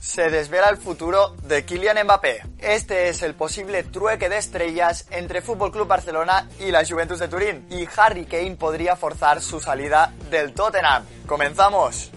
Se desvela el futuro de Kylian Mbappé. Este es el posible trueque de estrellas entre Fútbol Club Barcelona y la Juventus de Turín. Y Harry Kane podría forzar su salida del Tottenham. ¡Comenzamos!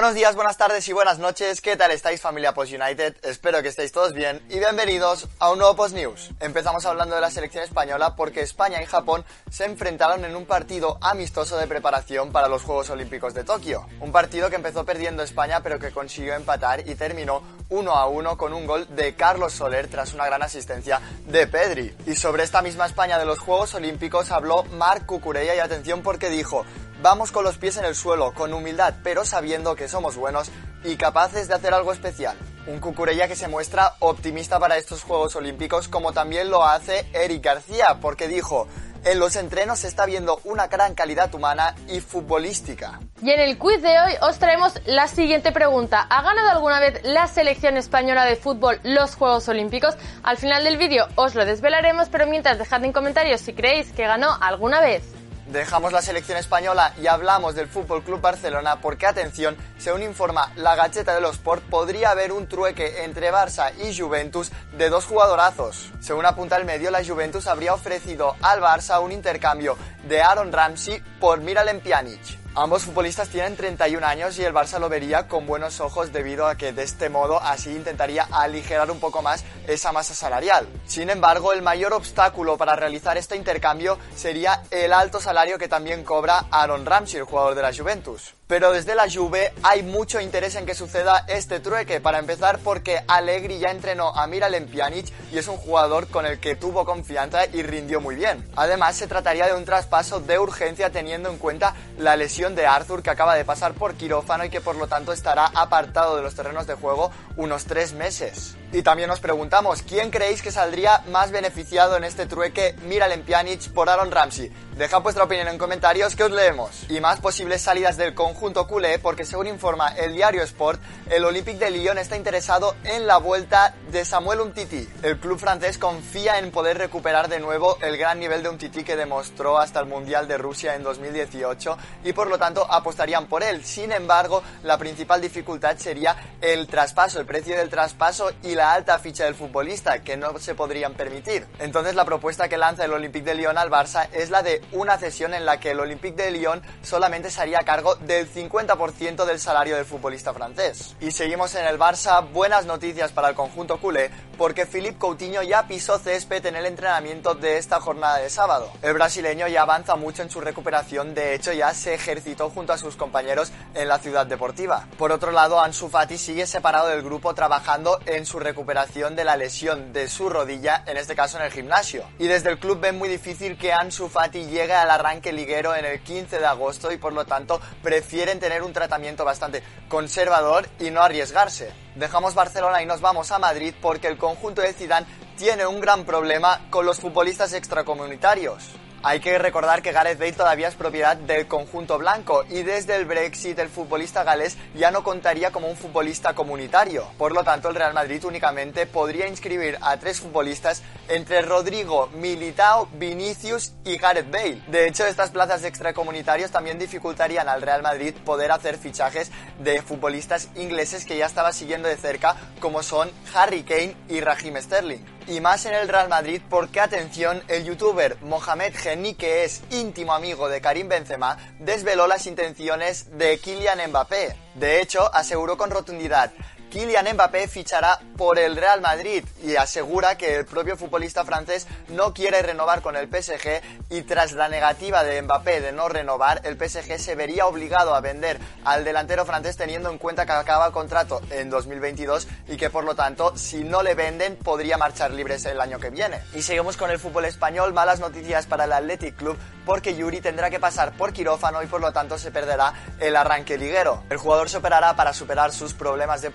Buenos días, buenas tardes y buenas noches. ¿Qué tal estáis familia Post United? Espero que estéis todos bien y bienvenidos a un nuevo Post News. Empezamos hablando de la selección española porque España y Japón se enfrentaron en un partido amistoso de preparación para los Juegos Olímpicos de Tokio. Un partido que empezó perdiendo España pero que consiguió empatar y terminó 1 a 1 con un gol de Carlos Soler tras una gran asistencia de Pedri. Y sobre esta misma España de los Juegos Olímpicos habló Marc Cucurella y atención porque dijo Vamos con los pies en el suelo, con humildad, pero sabiendo que somos buenos y capaces de hacer algo especial. Un Cucurella que se muestra optimista para estos Juegos Olímpicos, como también lo hace Eric García, porque dijo, en los entrenos se está viendo una gran calidad humana y futbolística. Y en el quiz de hoy os traemos la siguiente pregunta. ¿Ha ganado alguna vez la selección española de fútbol los Juegos Olímpicos? Al final del vídeo os lo desvelaremos, pero mientras dejad en comentarios si creéis que ganó alguna vez. Dejamos la selección española y hablamos del Fútbol Club Barcelona porque, atención, según informa la Gacheta de los Sport, podría haber un trueque entre Barça y Juventus de dos jugadorazos. Según apunta el medio, la Juventus habría ofrecido al Barça un intercambio de Aaron Ramsey por Miralem Pjanic. Ambos futbolistas tienen 31 años y el Barça lo vería con buenos ojos debido a que de este modo así intentaría aligerar un poco más esa masa salarial. Sin embargo, el mayor obstáculo para realizar este intercambio sería el alto salario que también cobra Aaron Ramsey, el jugador de la Juventus. Pero desde la Juve hay mucho interés en que suceda este trueque, para empezar porque Allegri ya entrenó a Miralem Pjanic y es un jugador con el que tuvo confianza y rindió muy bien. Además, se trataría de un traspaso de urgencia teniendo en cuenta la lesión de Arthur que acaba de pasar por quirófano y que por lo tanto estará apartado de los terrenos de juego unos tres meses. Y también nos preguntamos, ¿quién creéis que saldría más beneficiado en este trueque Miralem Pjanic por Aaron Ramsey? Dejad vuestra opinión en comentarios que os leemos. Y más posibles salidas del conjunto culé porque según informa el diario Sport, el Olympique de Lyon está interesado en la vuelta de Samuel Umtiti. El club francés confía en poder recuperar de nuevo el gran nivel de Umtiti que demostró hasta el Mundial de Rusia en 2018 y por lo tanto apostarían por él. Sin embargo, la principal dificultad sería el traspaso, el precio del traspaso y la alta ficha del futbolista que no se podrían permitir. Entonces la propuesta que lanza el Olympique de Lyon al Barça es la de una cesión en la que el Olympique de Lyon solamente se haría cargo del 50% del salario del futbolista francés. Y seguimos en el Barça, buenas noticias para el conjunto culé, porque Philippe Coutinho ya pisó césped en el entrenamiento de esta jornada de sábado. El brasileño ya avanza mucho en su recuperación, de hecho ya se ejercitó junto a sus compañeros en la ciudad deportiva. Por otro lado, Ansu Fati sigue separado del grupo trabajando en su recuperación de la lesión de su rodilla, en este caso en el gimnasio. Y desde el club ven muy difícil que Ansu Fati llegue al arranque liguero en el 15 de agosto y por lo tanto prefieren tener un tratamiento bastante conservador y no arriesgarse. Dejamos Barcelona y nos vamos a Madrid porque el conjunto de Zidane tiene un gran problema con los futbolistas extracomunitarios. Hay que recordar que Gareth Bale todavía es propiedad del conjunto blanco y desde el Brexit el futbolista galés ya no contaría como un futbolista comunitario. Por lo tanto, el Real Madrid únicamente podría inscribir a tres futbolistas entre Rodrigo, Militao, Vinicius y Gareth Bale. De hecho, estas plazas de extracomunitarios también dificultarían al Real Madrid poder hacer fichajes de futbolistas ingleses que ya estaba siguiendo de cerca, como son Harry Kane y Raheem Sterling y más en el Real Madrid porque, atención, el youtuber Mohamed Geni, que es íntimo amigo de Karim Benzema, desveló las intenciones de Kylian Mbappé. De hecho, aseguró con rotundidad, Kylian Mbappé fichará por el Real Madrid y asegura que el propio futbolista francés no quiere renovar con el PSG y tras la negativa de Mbappé de no renovar, el PSG se vería obligado a vender al delantero francés teniendo en cuenta que acaba contrato en 2022 y que por lo tanto si no le venden podría marchar libres el año que viene. Y seguimos con el fútbol español, malas noticias para el Athletic Club porque Yuri tendrá que pasar por quirófano y por lo tanto se perderá el arranque liguero. El jugador se operará para superar sus problemas de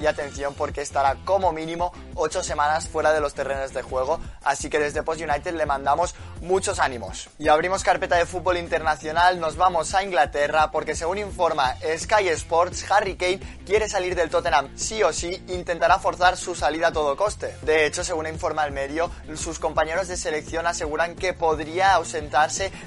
y atención porque estará como mínimo 8 semanas fuera de los terrenos de juego, así que desde Post United le mandamos muchos ánimos. Y abrimos carpeta de fútbol internacional, nos vamos a Inglaterra porque según informa Sky Sports, Harry Kane quiere salir del Tottenham sí o sí, intentará forzar su salida a todo coste. De hecho, según informa el medio, sus compañeros de selección aseguran que podría ausentar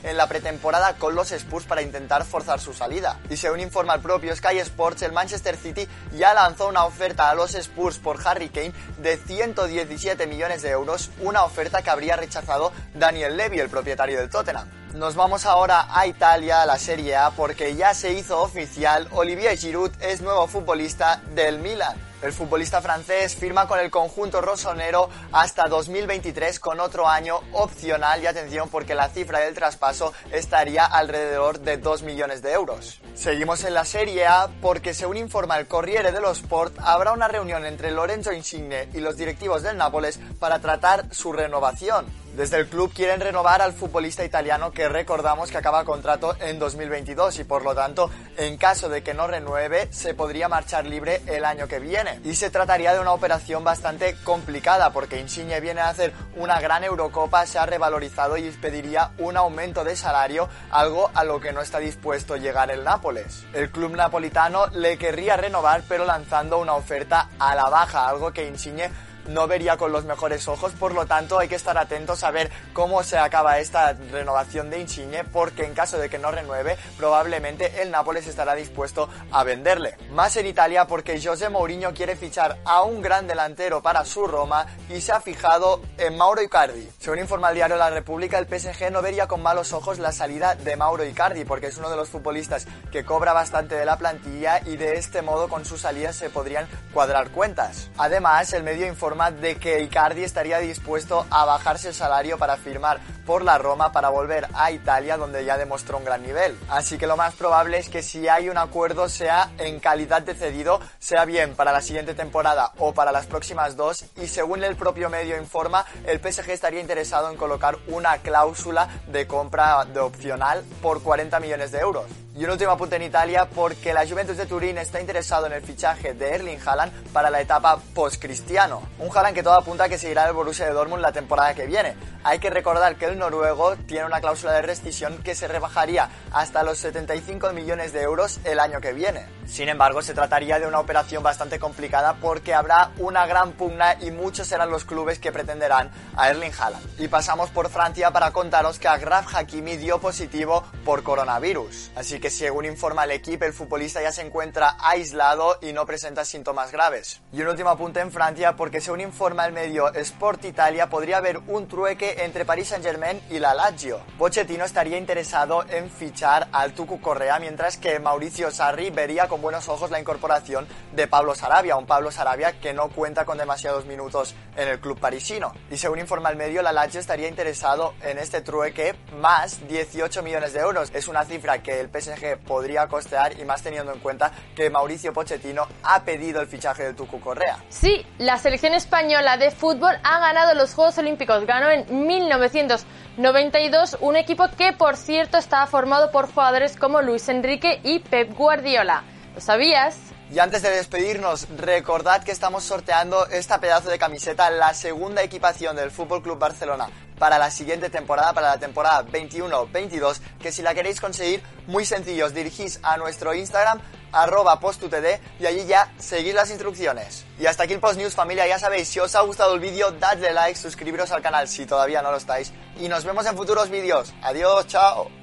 en la pretemporada con los Spurs para intentar forzar su salida. Y según informa el propio Sky Sports, el Manchester City ya lanzó una oferta a los Spurs por Harry Kane de 117 millones de euros, una oferta que habría rechazado Daniel Levy, el propietario del Tottenham. Nos vamos ahora a Italia, a la Serie A, porque ya se hizo oficial, Olivier Giroud es nuevo futbolista del Milan. El futbolista francés firma con el conjunto rosonero hasta 2023 con otro año opcional y atención porque la cifra del traspaso estaría alrededor de 2 millones de euros. Seguimos en la Serie A porque según informa el Corriere dello Sport habrá una reunión entre Lorenzo Insigne y los directivos del Nápoles para tratar su renovación. Desde el club quieren renovar al futbolista italiano que recordamos que acaba contrato en 2022 y por lo tanto, en caso de que no renueve, se podría marchar libre el año que viene. Y se trataría de una operación bastante complicada porque Insigne viene a hacer una gran Eurocopa, se ha revalorizado y pediría un aumento de salario, algo a lo que no está dispuesto llegar el Nápoles. El club napolitano le querría renovar pero lanzando una oferta a la baja, algo que Insigne no vería con los mejores ojos, por lo tanto hay que estar atentos a ver cómo se acaba esta renovación de Insigne, porque en caso de que no renueve, probablemente el Nápoles estará dispuesto a venderle. Más en Italia porque José Mourinho quiere fichar a un gran delantero para su Roma y se ha fijado en Mauro Icardi. Según informa el diario La República, el PSG no vería con malos ojos la salida de Mauro Icardi, porque es uno de los futbolistas que cobra bastante de la plantilla y de este modo con su salida se podrían cuadrar cuentas. Además, el medio informa de que Icardi estaría dispuesto a bajarse el salario para firmar por la Roma para volver a Italia donde ya demostró un gran nivel. Así que lo más probable es que si hay un acuerdo sea en calidad de cedido, sea bien para la siguiente temporada o para las próximas dos y según el propio medio informa, el PSG estaría interesado en colocar una cláusula de compra de opcional por 40 millones de euros. Y un último apunte en Italia porque la Juventus de Turín está interesado en el fichaje de Erling Haaland para la etapa post-cristiano. Un Haaland que todo apunta a que seguirá el Borussia de Dortmund la temporada que viene. Hay que recordar que el noruego tiene una cláusula de rescisión que se rebajaría hasta los 75 millones de euros el año que viene. Sin embargo, se trataría de una operación bastante complicada porque habrá una gran pugna y muchos serán los clubes que pretenderán a Erling Haaland. Y pasamos por Francia para contaros que Agraf Hakimi dio positivo por coronavirus. Así que según informa el equipo, el futbolista ya se encuentra aislado y no presenta síntomas graves. Y un último apunte en Francia porque según informa el medio Sport Italia podría haber un trueque entre Paris Saint-Germain y la Lazio. Pochettino estaría interesado en fichar al Tucu Correa, mientras que Mauricio Sarri vería con buenos ojos la incorporación de Pablo Sarabia, un Pablo Sarabia que no cuenta con demasiados minutos en el club parisino. Y según informa el medio, la Lazio estaría interesado en este trueque más 18 millones de euros. Es una cifra que el PSG podría costear y más teniendo en cuenta que Mauricio Pochettino ha pedido el fichaje de Tucu Correa. Sí, la selección española de fútbol ha ganado los Juegos Olímpicos. Ganó en 1992, un equipo que por cierto estaba formado por jugadores como Luis Enrique y Pep Guardiola. ¿Lo sabías? Y antes de despedirnos, recordad que estamos sorteando esta pedazo de camiseta, la segunda equipación del Fútbol Club Barcelona para la siguiente temporada, para la temporada 21-22, que si la queréis conseguir, muy sencillo, os dirigís a nuestro Instagram, arroba postutd, y allí ya seguís las instrucciones. Y hasta aquí el Post News, familia, ya sabéis, si os ha gustado el vídeo, dadle like, suscribiros al canal si todavía no lo estáis, y nos vemos en futuros vídeos. Adiós, chao.